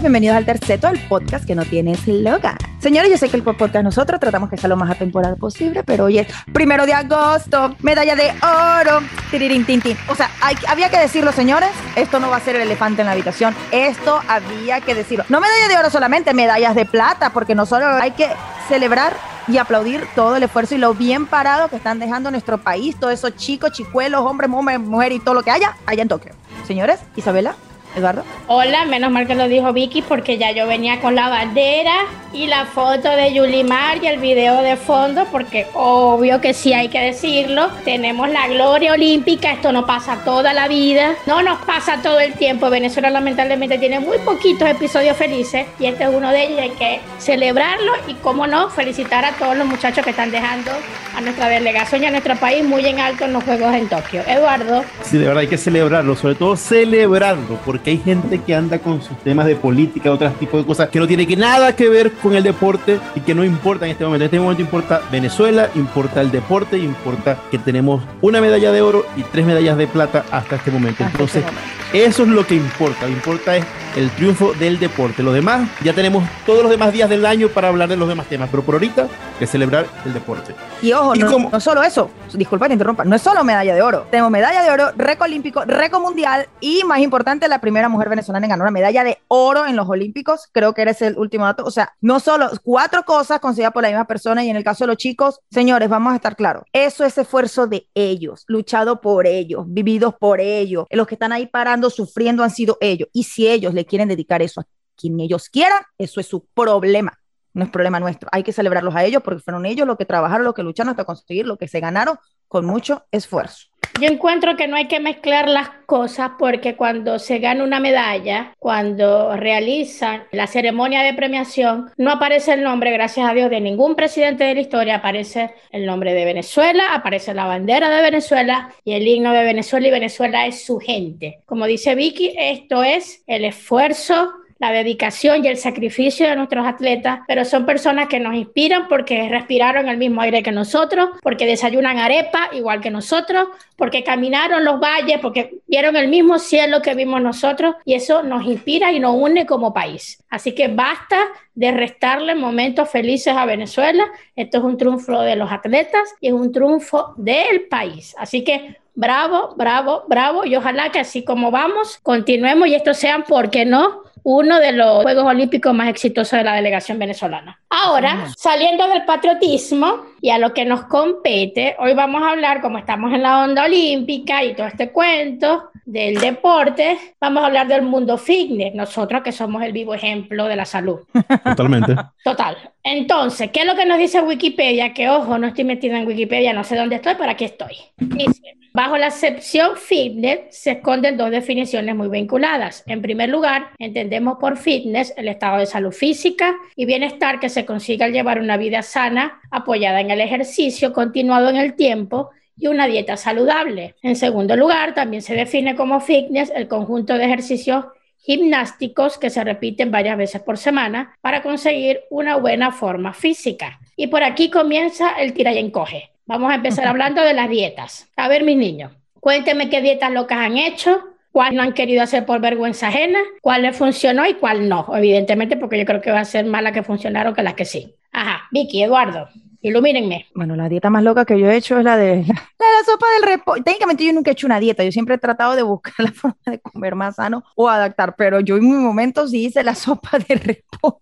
bienvenidos al Terceto, el podcast que no tiene eslogan. Señores, yo sé que el podcast nosotros tratamos que sea lo más atemporal posible, pero hoy es primero de agosto, medalla de oro, tirirín, tin, tin. O sea, había que decirlo, señores, esto no va a ser el elefante en la habitación, esto había que decirlo. No medalla de oro solamente, medallas de plata, porque no solo hay que celebrar y aplaudir todo el esfuerzo y lo bien parado que están dejando nuestro país, todos esos chicos, chicuelos, hombres, mujeres, mujeres y todo lo que haya allá en Tokio. Señores, Isabela, Eduardo. Hola, menos mal que lo dijo Vicky porque ya yo venía con la bandera y la foto de Yulimar y el video de fondo porque obvio que sí hay que decirlo. Tenemos la gloria olímpica, esto no pasa toda la vida, no nos pasa todo el tiempo. Venezuela lamentablemente tiene muy poquitos episodios felices y este es uno de ellos y hay que celebrarlo y cómo no, felicitar a todos los muchachos que están dejando a nuestra delegación y a nuestro país muy en alto en los Juegos en Tokio. Eduardo. Sí, de verdad hay que celebrarlo, sobre todo celebrarlo, porque hay gente que anda con sus temas de política, otros tipos de cosas que no tienen que nada que ver con el deporte y que no importa en este momento. En este momento importa Venezuela, importa el deporte, importa que tenemos una medalla de oro y tres medallas de plata hasta este momento. Entonces, este momento. Eso es lo que importa. Lo que importa es el triunfo del deporte. Lo demás, ya tenemos todos los demás días del año para hablar de los demás temas, pero por ahorita que celebrar el deporte. Y ojo, ¿Y no, no solo eso, disculpa que interrumpa, no es solo medalla de oro. Tenemos medalla de oro, récord olímpico, récord mundial y más importante, la primera mujer venezolana en ganar una medalla de oro en los olímpicos. Creo que eres el último dato. O sea, no solo cuatro cosas conseguidas por la misma persona y en el caso de los chicos, señores, vamos a estar claros. Eso es esfuerzo de ellos, luchado por ellos, vividos por ellos. Los que están ahí parando, sufriendo han sido ellos. Y si ellos le quieren dedicar eso a quien ellos quieran, eso es su problema no es problema nuestro. Hay que celebrarlos a ellos porque fueron ellos los que trabajaron, los que lucharon hasta conseguir lo que se ganaron con mucho esfuerzo. Yo encuentro que no hay que mezclar las cosas porque cuando se gana una medalla, cuando realizan la ceremonia de premiación, no aparece el nombre, gracias a Dios, de ningún presidente de la historia, aparece el nombre de Venezuela, aparece la bandera de Venezuela y el himno de Venezuela y Venezuela es su gente. Como dice Vicky, esto es el esfuerzo la dedicación y el sacrificio de nuestros atletas, pero son personas que nos inspiran porque respiraron el mismo aire que nosotros, porque desayunan arepa igual que nosotros, porque caminaron los valles, porque vieron el mismo cielo que vimos nosotros y eso nos inspira y nos une como país. Así que basta de restarle momentos felices a Venezuela. Esto es un triunfo de los atletas y es un triunfo del país. Así que bravo, bravo, bravo y ojalá que así como vamos, continuemos y estos sean, ¿por qué no? Uno de los Juegos Olímpicos más exitosos de la delegación venezolana. Ahora, saliendo del patriotismo y a lo que nos compete, hoy vamos a hablar, como estamos en la onda olímpica y todo este cuento del deporte, vamos a hablar del mundo fitness, nosotros que somos el vivo ejemplo de la salud. Totalmente. Total. Entonces, ¿qué es lo que nos dice Wikipedia? Que ojo, no estoy metida en Wikipedia, no sé dónde estoy, pero aquí estoy. Dice, bajo la acepción fitness se esconden dos definiciones muy vinculadas. En primer lugar, entendemos por fitness el estado de salud física y bienestar que se consigue al llevar una vida sana, apoyada en el ejercicio continuado en el tiempo y una dieta saludable. En segundo lugar, también se define como fitness el conjunto de ejercicios gimnásticos que se repiten varias veces por semana para conseguir una buena forma física. Y por aquí comienza el tira y encoge. Vamos a empezar hablando de las dietas. A ver, mis niños, cuéntenme qué dietas locas han hecho, cuál no han querido hacer por vergüenza ajena, cuál les funcionó y cuál no, evidentemente, porque yo creo que va a ser más las que funcionaron que las que sí. Ajá, Vicky, Eduardo, ilumínenme. Bueno, la dieta más loca que yo he hecho es la de la, la sopa del repollo. Técnicamente yo nunca he hecho una dieta, yo siempre he tratado de buscar la forma de comer más sano o adaptar, pero yo en mi momento sí hice la sopa de repollo.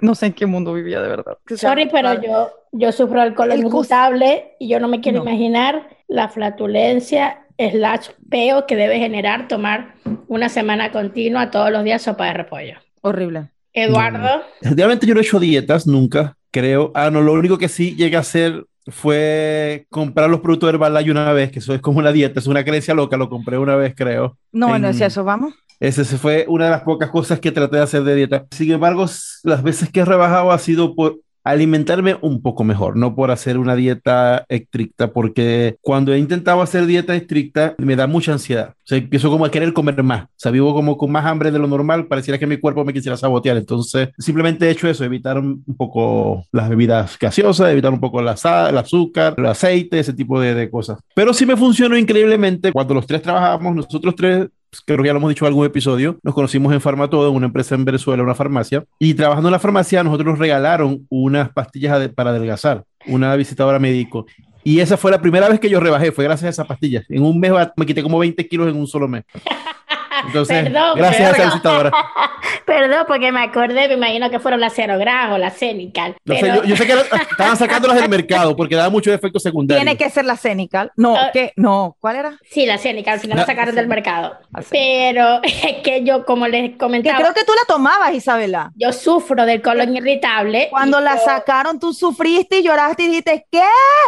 No sé en qué mundo vivía de verdad. Que sea Sorry, pero yo, yo sufro cos- irritable y yo no me quiero No. imaginar la flatulencia slash peo que debe generar tomar una semana continua todos los días sopa de repollo. Horrible. Eduardo, Realmente yo no he hecho dietas nunca, creo. Ah, no, lo único que sí llegué a hacer fue comprar los productos de Herbalife una vez, que eso es como una dieta, es una creencia loca, lo compré una vez, creo. No, no En- es eso, vamos. Ese se fue una de las pocas cosas que traté de hacer de dieta. Sin embargo, las veces que he rebajado ha sido por alimentarme un poco mejor, no por hacer una dieta estricta, porque cuando he intentado hacer dieta estricta me da mucha ansiedad. O sea, empiezo como a querer comer más. O sea, vivo como con más hambre de lo normal, pareciera que mi cuerpo me quisiera sabotear. Entonces, simplemente he hecho eso, evitar un poco las bebidas gaseosas, evitar un poco la sal, el azúcar, el aceite, ese tipo de, de cosas. Pero sí me funcionó increíblemente cuando los tres trabajábamos, nosotros tres creo que ya lo hemos dicho en algún episodio, nos conocimos en Farmatodo, una empresa en Venezuela, una farmacia, y trabajando en la farmacia nosotros nos regalaron unas pastillas para adelgazar, una visitadora médico. Y esa fue la primera vez que yo rebajé, fue gracias a esas pastillas. En un mes me quité como 20 kilos en un solo mes. Entonces, gracias a esa visitadora. Perdón, porque me acordé, me imagino que fueron las Cerograf o las Cenical. yo, sé que estaban sacándolas del mercado porque daba muchos efectos secundarios. Tiene que ser la Cenical. No, ah. ¿qué? No, ¿cuál era? Sí, la Cenical, al final la sacaron del mercado. Pero es que yo, como les comentaba. Que creo que tú la tomabas, Isabela. Yo sufro del colon irritable. Cuando la sacaron, tú sufriste y lloraste y dijiste, ¿qué?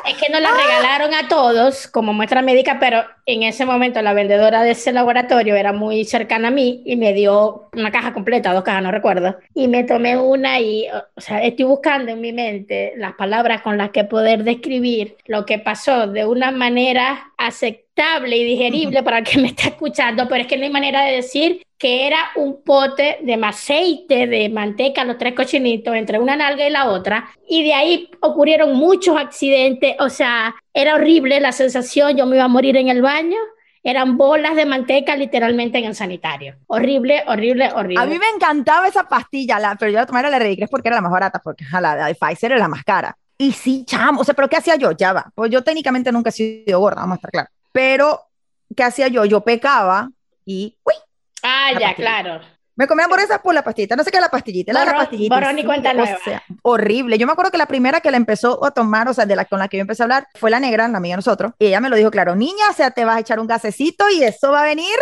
Es que nos la ¡Ah! regalaron a todos como muestra médica, pero en ese momento la vendedora de ese laboratorio era muy cercana a mí y me dio una caja completa, dos cajas, no recuerdo. Y me tomé una y, o sea, estoy buscando en mi mente las palabras con las que poder describir lo que pasó de una manera aceptable y digerible para el que me está escuchando, pero es que no hay manera de decir que era un pote de aceite, de manteca, los tres cochinitos, entre una nalga y la otra. Y de ahí ocurrieron muchos accidentes, o sea, era horrible la sensación, yo me iba a morir en el baño. Eran bolas de manteca literalmente en el sanitario. Horrible, horrible, horrible. A mí me encantaba esa pastilla, la, pero yo la tomaba la Redicres porque era la más barata, porque la de Pfizer era la más cara. Y sí, chamo, o sea, pero ¿qué hacía yo? Ya va. Pues yo técnicamente nunca he sido gorda, vamos a estar claros. Pero, ¿qué hacía yo? Yo pecaba y, uy, Ah, ya, claro. Me comía hamburguesas por la pastillita. No sé qué la pastillita. la pastillita. Borrón y cuenta nueva. horrible. Yo me acuerdo que la primera que la empezó a tomar, o sea, de la con la que yo empecé a hablar, fue la negra, la amiga de nosotros. Y ella me lo dijo claro, niña, o sea, te vas a echar un gasecito y eso va a venir.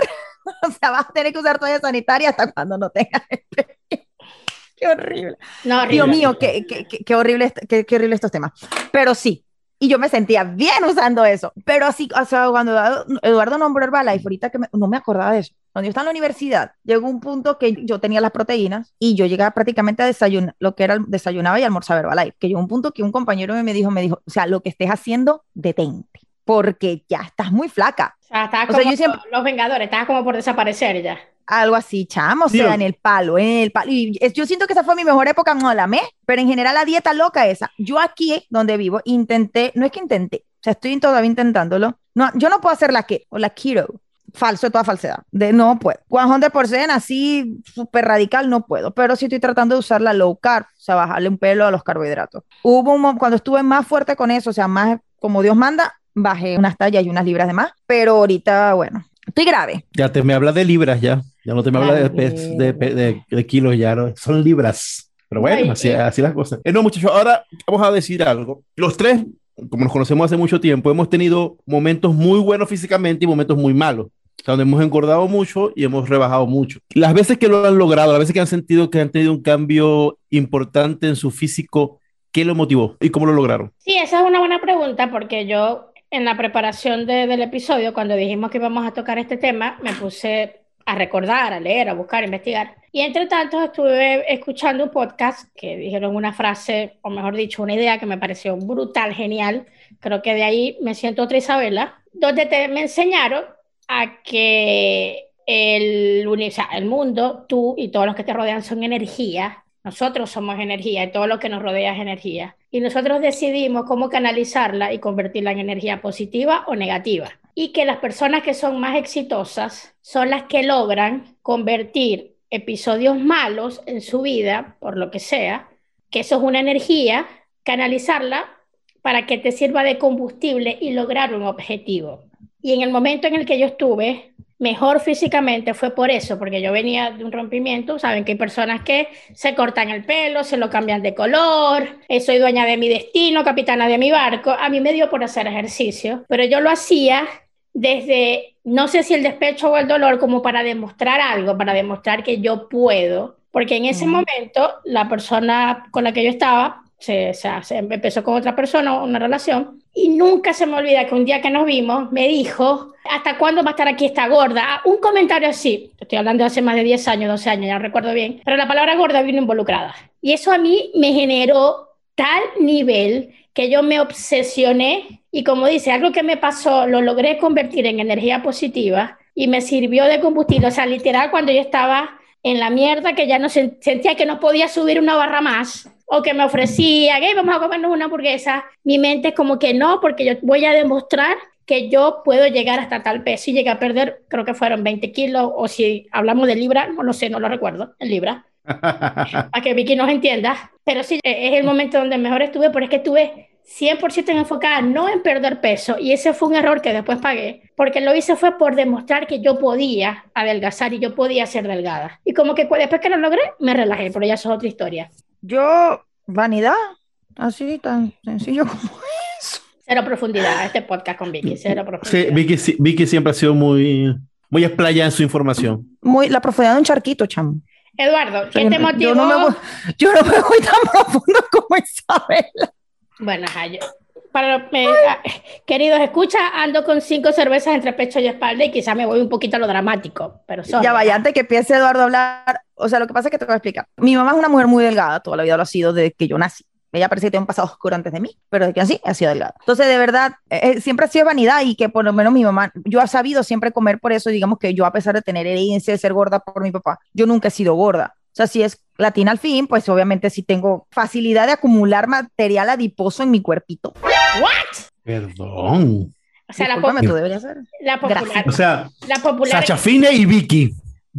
o sea, vas a tener que usar toalla sanitaria hasta cuando no tengas Qué horrible. No, horrible. Dios mío, qué, qué, qué, horrible, qué, qué horrible estos temas. Pero sí, y yo me sentía bien usando eso. Pero así, o sea, cuando Eduardo nombró Herbalife, ahorita que no me acordaba de eso. Cuando yo estaba en la universidad, llegó un punto que yo tenía las proteínas y yo llegaba prácticamente a desayunar, lo que era desayunaba y almorzaba Herbalife. Que llegó un punto que un compañero me dijo, me dijo, o sea, lo que estés haciendo, detente, porque ya estás muy flaca. O sea, estás como yo siempre... los Vengadores, estás como por desaparecer ya algo así, chamo, o sea, en el palo, en el palo. Y yo siento que esa fue mi mejor época, no la me, pero en general la dieta loca esa. Yo aquí, donde vivo, intenté, no es que intenté, o sea, estoy todavía intentándolo. No, yo no puedo hacer la que, o la keto, falso de toda falsedad, de no puedo. 100% así, súper radical, no puedo, pero sí estoy tratando de usar la low carb, o sea, bajarle un pelo a los carbohidratos. Hubo un, cuando estuve más fuerte con eso, o sea, más como Dios manda, bajé unas tallas y unas libras de más, pero ahorita, bueno, estoy grave. Ya te me habla de libras ya. Ya no te me habla de, de, de, kilos, ya no, son libras. Pero bueno, así, así, las cosas. Eh, no, muchachos, ahora vamos a decir algo. Los tres, como nos conocemos hace mucho tiempo, hemos tenido momentos muy buenos físicamente y momentos muy malos. donde hemos engordado mucho y hemos rebajado mucho. Las veces que lo han logrado, las veces que han sentido que han tenido un cambio importante en su físico, ¿qué lo motivó y cómo lo lograron? Sí, esa es una buena pregunta porque yo en la preparación del episodio, cuando dijimos que íbamos a tocar este tema, me puse a recordar, a leer, a buscar, a investigar. Y entre tanto estuve escuchando un podcast que dijeron una frase, o mejor dicho, una idea que me pareció brutal, genial. Creo que de ahí me siento otra Isabela, donde te, me enseñaron a que el, el mundo, tú y todos los que te rodean son energía. Nosotros somos energía y todo lo que nos rodea es energía. Y nosotros decidimos cómo canalizarla y convertirla en energía positiva o negativa y que las personas que son más exitosas son las que logran convertir episodios malos en su vida, por lo que sea, que eso es una energía, canalizarla para que te sirva de combustible y lograr un objetivo. Y en el momento en el que yo estuve mejor físicamente fue por eso, porque yo venía de un rompimiento, saben que hay personas que se cortan el pelo, se lo cambian de color, eh, soy dueña de mi destino, capitana de mi barco, a mí me dio por hacer ejercicio, pero yo lo hacía desde, no sé si el despecho o el dolor, como para demostrar algo, para demostrar que yo puedo, porque en ese momento la persona con la que yo estaba se, se, empezó con otra persona, una relación, y nunca se me olvida que un día que nos vimos me dijo, ¿hasta cuándo va a estar aquí esta gorda? Ah, un comentario así, estoy hablando de hace más de 10 años, 12 años, ya no recuerdo bien, pero la palabra gorda vino involucrada. Y eso a mí me generó tal nivel que yo me obsesioné y como dice, algo que me pasó, lo logré convertir en energía positiva y me sirvió de combustible. O sea, literal, cuando yo estaba en la mierda, que ya no sentía que no podía subir una barra más, o que me ofrecía, que vamos a comernos una hamburguesa, mi mente es como que no, porque yo voy a demostrar que yo puedo llegar hasta tal peso y llegué a perder, creo que fueron 20 kilos, o si hablamos de libra, no lo sé, no lo recuerdo, en libra, para que Vicky nos entienda, pero sí, e-, es el momento donde mejor estuve, porque es que estuve 100% enfocada no en perder peso. Y ese fue un error que después pagué porque lo hice fue por demostrar que yo podía adelgazar y yo podía ser delgada. Y como que después que lo logré me relajé pero ya eso es otra historia. Yo vanidad así tan sencillo como eso. Cero profundidad este podcast con Vicky cero profundidad. Sí Vicky, Vicky siempre ha sido muy muy explaya en su información. Muy la profundidad de un charquito chamo. Eduardo, ¿qué te motivó? Yo no, me voy, yo no me voy tan profundo como Isabela. Bueno, para ah, queridos escucha, ando con cinco cervezas entre pecho y espalda y quizá me voy un poquito a lo dramático, pero Ya vaya, antes que empiece Eduardo a hablar, o sea, lo que pasa es que te voy a explicar. Mi mamá es una mujer muy delgada, toda la vida lo ha sido desde que yo nací. Ella parece que tiene un pasado oscuro antes de mí, pero de que así ha sido delgada. Entonces, de verdad, eh, eh, siempre ha sido vanidad y que por lo menos mi mamá, yo ha sabido siempre comer por eso, digamos que yo a pesar de tener herencia, de ser gorda por mi papá, yo nunca he sido gorda. O sea, si es latina al fin, pues obviamente sí tengo facilidad de acumular material adiposo en mi cuerpito. ¿What? Perdón. O sea, la, ser. la popular. O sea, la popular. Sacha Fine y Vicky.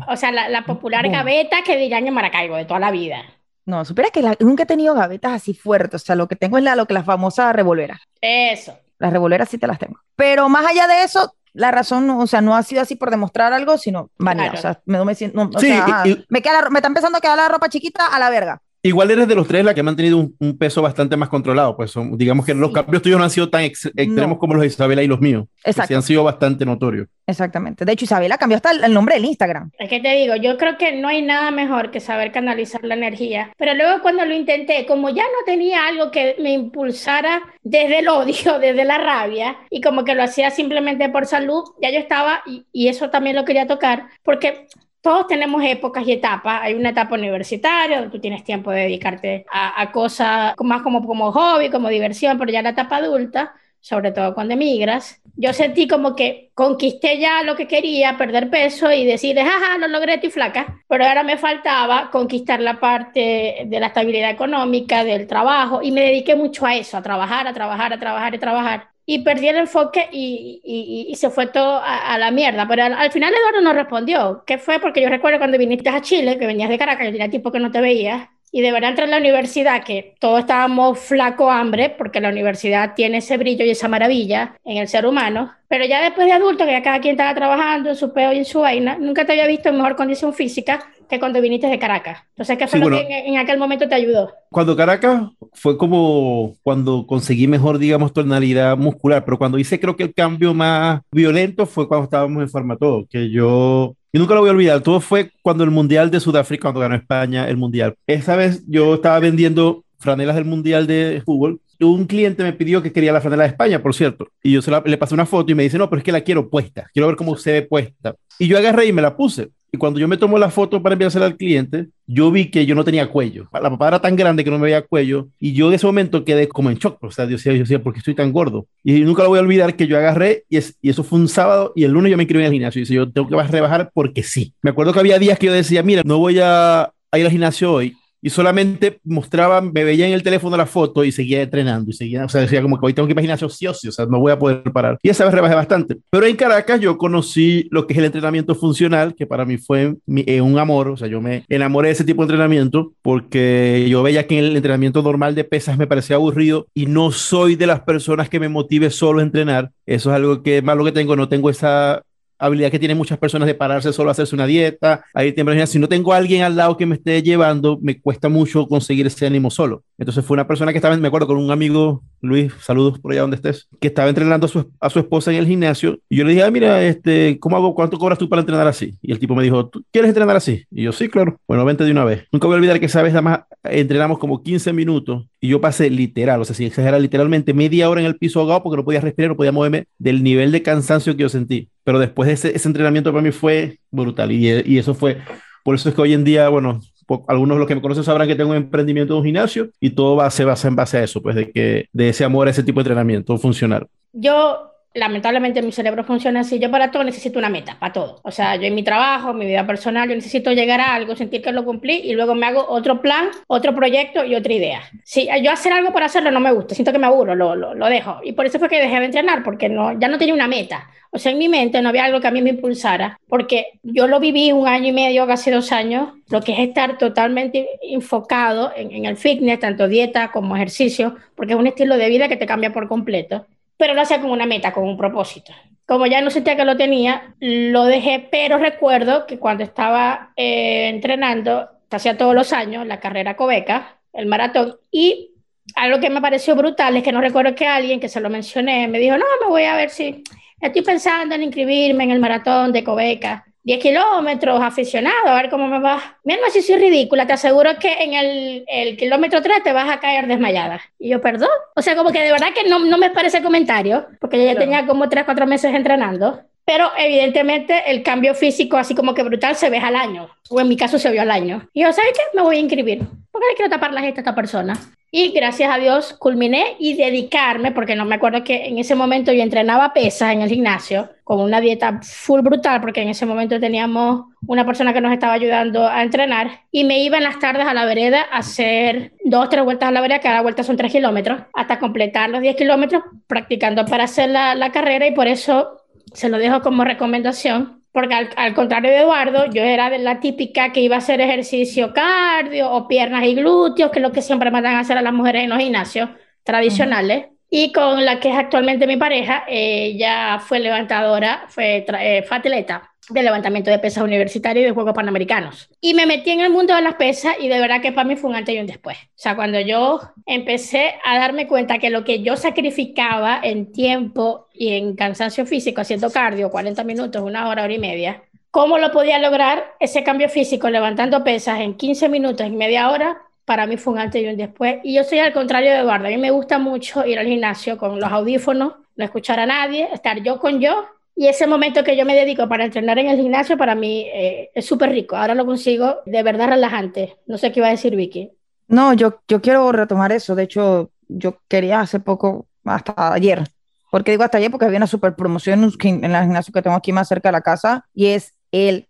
O sea, la, la popular gaveta que dirán en Maracaibo de toda la vida. No, supera que nunca he tenido gavetas así fuertes. O sea, lo que tengo es la, lo que la famosa revolvera. Eso. Las revoleras sí te las tengo. Pero más allá de eso, la razón, o sea, no ha sido así por demostrar algo, sino vanidad. O sea, me, me, o sea, me, queda, me está empezando a quedar la ropa chiquita a la verga. Igual eres de los tres la que ha mantenido un, peso bastante más controlado. Pues digamos que los cambios tuyos no han sido tan extremos como los de Isabela y los míos. Exacto. Sí han sido bastante notorios. Exactamente. De hecho, Isabela cambió hasta el, nombre del Instagram. Es que te digo, yo creo que no hay nada mejor que saber canalizar la energía. Pero luego cuando lo intenté, como ya no tenía algo que me impulsara desde el odio, desde la rabia, y como que lo hacía simplemente por salud, ya yo estaba, y, y eso también lo quería tocar, porque todos tenemos épocas y etapas. Hay una etapa universitaria donde tú tienes tiempo de dedicarte a, cosas más como, como hobby, como diversión, pero ya la etapa adulta, sobre todo cuando emigras, yo sentí como que conquisté ya lo que quería, perder peso y decir, jaja, lo logré, estoy flaca. Pero ahora me faltaba conquistar la parte de la estabilidad económica, del trabajo, y me dediqué mucho a eso, a trabajar, a trabajar, a trabajar y trabajar y perdí el enfoque y, y, y se fue todo a, la mierda. Pero al, final Eduardo no respondió. ¿Qué fue? Porque yo recuerdo cuando viniste a Chile, que venías de Caracas, yo tenía tiempo que no te veía, y de verdad entrar en la universidad, que todos estábamos flaco hambre, porque la universidad tiene ese brillo y esa maravilla en el ser humano, pero ya después de adulto, que ya cada quien estaba trabajando en su peo y en su vaina, nunca te había visto en mejor condición física que cuando viniste de Caracas. Entonces, ¿qué fue lo que en, aquel momento te ayudó? Cuando Caracas fue como cuando conseguí mejor, digamos, tonalidad muscular, pero cuando hice creo que el cambio más violento fue cuando estábamos en Farmatodo, que yo y nunca lo voy a olvidar. Todo fue cuando el Mundial de Sudáfrica, cuando ganó España el Mundial. Esa vez yo estaba vendiendo franelas del Mundial de fútbol. Un cliente me pidió que quería la franela de España, por cierto. Y yo se le pasé una foto y me dice, no, pero es que la quiero puesta. Quiero ver cómo se ve puesta. Y yo agarré y me la puse. Y cuando yo me tomo la foto para enviársela al cliente, yo vi que yo no tenía cuello. La papada era tan grande que no me veía cuello. Y yo en ese momento quedé como en shock. O sea, yo decía, yo decía, ¿por qué estoy tan gordo? Y nunca lo voy a olvidar que yo agarré y, es, y eso fue un sábado y el lunes yo me inscribí en el gimnasio. Y dice, yo tengo que rebajar porque sí. Me acuerdo que había días que yo decía, mira, no voy a ir al gimnasio hoy y solamente mostraba, me veía en el teléfono la foto y seguía entrenando y seguía, o sea, decía como que hoy tengo que gimnasio sí o o sea, no voy a poder parar. Y esa vez rebajé bastante. Pero en Caracas yo conocí lo que es el entrenamiento funcional, que para mí fue eh, un amor, o sea, yo me enamoré de ese tipo de entrenamiento porque yo veía que el entrenamiento normal de pesas me parecía aburrido y no soy de las personas que me motive solo a entrenar. Eso es algo que más lo que tengo, no tengo esa habilidad que tienen muchas personas de pararse solo a hacerse una dieta, ahí tiempo, si no tengo a alguien al lado que me esté llevando, me cuesta mucho conseguir ese ánimo solo. Entonces fue una persona que estaba, me acuerdo, con un amigo, Luis, saludos por allá donde estés, que estaba entrenando a su, a su esposa en el gimnasio, y yo le dije, ah, mira, este, ¿cómo hago? ¿Cuánto cobras tú para entrenar así? Y el tipo me dijo, ¿tú quieres entrenar así? Y yo, sí, claro. Bueno, vente de una vez. Nunca voy a olvidar que esa vez nada más entrenamos como 15 minutos y yo pasé literal, o sea, si exagera literalmente media hora en el piso ahogado porque no podía respirar, no podía moverme del nivel de cansancio que yo sentí. Pero después de ese, ese entrenamiento para mí fue brutal y, y, eso fue, por eso es que hoy en día, bueno, algunos de los que me conocen sabrán que tengo un emprendimiento de un gimnasio y todo va, se basa en base a eso, pues de que de ese amor a ese tipo de entrenamiento funcional. Yo lamentablemente mi cerebro funciona así. Yo para todo necesito una meta, para todo. O sea, yo en mi trabajo, en mi vida personal, yo necesito llegar a algo, sentir que lo cumplí y luego me hago otro plan, otro proyecto y otra idea. Si yo hacer algo por hacerlo no me gusta, siento que me aburro, lo, lo, dejo. Y por eso fue que dejé de entrenar, porque no, ya no tenía una meta. O sea, en mi mente no había algo que a mí me impulsara, porque yo lo viví un año y medio, casi dos años, lo que es estar totalmente enfocado en, en el fitness, tanto dieta como ejercicio, porque es un estilo de vida que te cambia por completo pero lo hacía con una meta, con un propósito. Como ya no sentía que lo tenía, lo dejé, pero recuerdo que cuando estaba eh, entrenando, hacía todos los años, la carrera Cobeca, el maratón, y algo que me pareció brutal es que no recuerdo que alguien que se lo mencioné me dijo, no, me voy a ver si estoy pensando en inscribirme en el maratón de Cobeca. 10 kilómetros, aficionado, a ver cómo me va. Mira, no si soy ridícula, te aseguro que en el, el, kilómetro 3 te vas a caer desmayada. Y yo, perdón. O sea, como que de verdad que no, no me parece comentario, porque yo ya tenía como 3, 4 meses entrenando. Pero evidentemente el cambio físico, así como que brutal, se ve al año. O en mi caso se vio al año. Y yo, ¿sabes qué? Me voy a inscribir. Porque le quiero tapar la gente a esta persona. Y gracias a Dios culminé y dedicarme, porque no me acuerdo que en ese momento yo entrenaba pesas en el gimnasio con una dieta full brutal, porque en ese momento teníamos una persona que nos estaba ayudando a entrenar y me iba en las tardes a la vereda a hacer dos, tres vueltas a la vereda, cada vuelta son tres kilómetros, hasta completar los diez kilómetros practicando para hacer la, la carrera y por eso se lo dejo como recomendación, porque al, contrario de Eduardo, yo era de la típica que iba a hacer ejercicio cardio o piernas y glúteos, que es lo que siempre mandan a hacer a las mujeres en los gimnasios tradicionales. Y con la que es actualmente mi pareja, ella fue levantadora, fue, eh, fue atleta de levantamiento de pesas universitario y de Juegos Panamericanos. Y me metí en el mundo de las pesas y de verdad que para mí fue un antes y un después. O sea, cuando yo empecé a darme cuenta que lo que yo sacrificaba en tiempo y en cansancio físico haciendo cardio, 40 minutos, una hora, hora y media, ¿cómo lo podía lograr ese cambio físico levantando pesas en 15 minutos, en media hora? Para mí fue un antes y un después. Y yo soy al contrario de Eduardo. A mí me gusta mucho ir al gimnasio con los audífonos, no escuchar a nadie, estar yo con yo y ese momento que yo me dedico para entrenar en el gimnasio, para mí eh, es súper rico. Ahora lo consigo de verdad relajante. No sé qué iba a decir Vicky. No, yo, yo quiero retomar eso. De hecho, yo quería hace poco, hasta ayer, porque digo hasta ayer porque había una super promoción en el gimnasio que tengo aquí más cerca de la casa y es el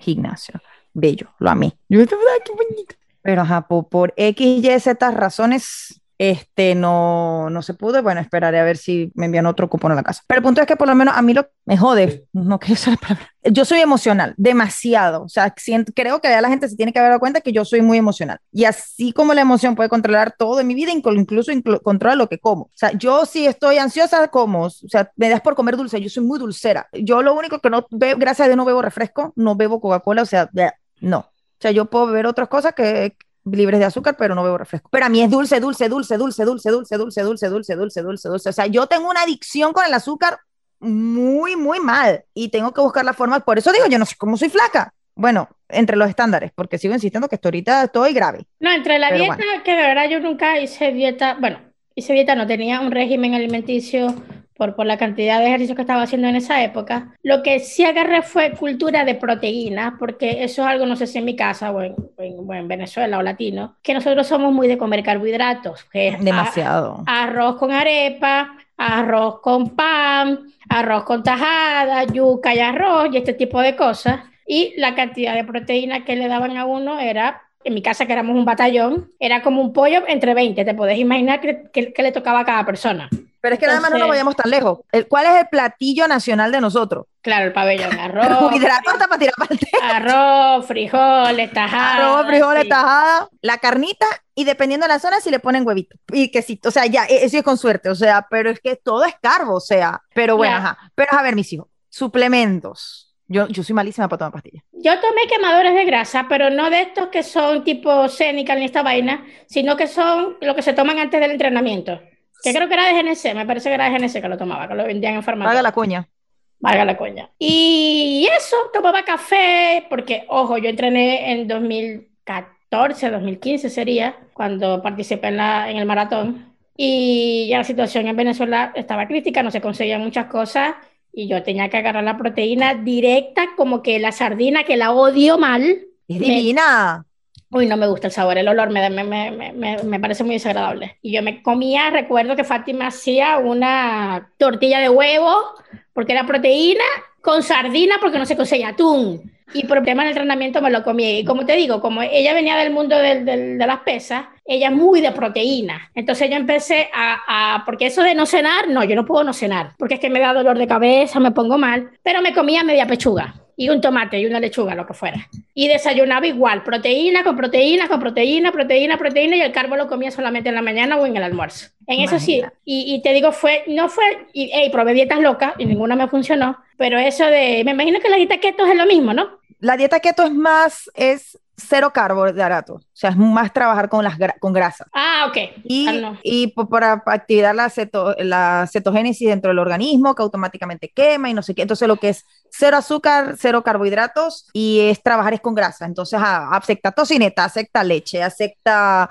gimnasio. Bello, lo amé. Pero ajá, por, por X, Y, Z razones este no, no se pudo. Bueno, esperaré a ver si me envían otro cupón a la casa. Pero el punto es que por lo menos a mí lo me jode. No quiero usar palabra. Yo soy emocional, demasiado. O sea, siento, creo que ya la gente se tiene que haber dado cuenta que yo soy muy emocional. Y así como la emoción puede controlar todo en mi vida, incluso controla lo que como. O sea, yo si estoy ansiosa, como. O sea, me das por comer dulce. Yo soy muy dulcera. Yo lo único que no bebo, gracias a Dios, no bebo refresco, no bebo Coca-Cola. O sea, no. O sea, yo puedo beber otras cosas que, libres de azúcar, pero no bebo refresco. Pero a mí es dulce, dulce, dulce, dulce, dulce, dulce, dulce, dulce, dulce, dulce, dulce, dulce. O sea, yo tengo una adicción con el azúcar muy, muy mal y tengo que buscar la forma. Por eso digo, yo no sé cómo soy flaca. Bueno, entre los estándares, porque sigo insistiendo que esto ahorita estoy grave. No, entre la dieta, que de verdad yo nunca hice dieta, bueno, hice dieta, no tenía un régimen alimenticio por, por la cantidad de ejercicios que estaba haciendo en esa época. Lo que sí agarré fue cultura de proteína, porque eso es algo, no sé si en mi casa o en, en, Venezuela o latino, que nosotros somos muy de comer carbohidratos. Que Demasiado. arroz con arepa, arroz con pan, arroz con tajada, yuca y arroz y este tipo de cosas. Y la cantidad de proteína que le daban a uno era en mi casa que éramos un batallón, era como un pollo entre 20, te podés imaginar que, que, le tocaba a cada persona. Pero es que nada más no nos vayamos tan lejos. ¿Cuál es el platillo nacional de nosotros? Claro, el pabellón, arroz. para tirar Arroz, frijoles, tajada. Arroz, frijoles, tajada, la carnita y dependiendo de la zona si le ponen huevito y quesito. O sea, ya, e-, eso es con suerte. O sea, pero es que todo es carbo, o sea. Pero bueno, ajá. Pero a ver, mis hijos, suplementos. Yo, yo soy malísima para tomar pastillas. Yo tomé quemadores de grasa, pero no de estos que son tipo cénica ni esta vaina, sino que son lo que se toman antes del entrenamiento. Que creo que era de GNC, me parece que era de GNC que lo tomaba, que lo vendían en farmacia. Vaga la cuña. Vaga la cuña. Y eso, tomaba café, porque, ojo, yo entrené en 2014, 2015 sería, cuando participé en, la, en el maratón. Y ya la situación en Venezuela estaba crítica, no se conseguían muchas cosas y yo tenía que agarrar la proteína directa, como que la sardina, que la odio mal. Es divina. Uy, no me gusta el sabor, el olor me, me, me, me, parece muy desagradable. Y yo me comía, recuerdo que Fátima hacía una tortilla de huevo, porque era proteína, con sardina, porque no se conseguía atún. Y por el entrenamiento me lo comí. Y como te digo, como ella venía del mundo del, del, de las pesas, ella es muy de proteína. Entonces yo empecé a, a, porque eso de no cenar, no, yo no puedo no cenar, porque es que me da dolor de cabeza, me pongo mal, pero me comía media pechuga y un tomate y una lechuga, lo que fuera. Y desayunaba igual, proteína con proteína, con proteína, proteína, proteína, y el carbo lo comía solamente en la mañana o en el almuerzo. En eso sí, y, y, te digo, fue, no fue, y hey, probé dietas locas y ninguna me funcionó, pero eso de, me imagino que la dieta keto es lo mismo, ¿no? La dieta keto es más, es cero carbohidratos, o sea, es más trabajar con las con grasas. Ah, ok. Y, ah, no. y para activar la, ceto, la cetogénesis dentro del organismo, que automáticamente quema y no sé qué. Entonces, lo que es cero azúcar, cero carbohidratos y es trabajar es con grasa. Entonces, ah, acepta tocineta, acepta leche, acepta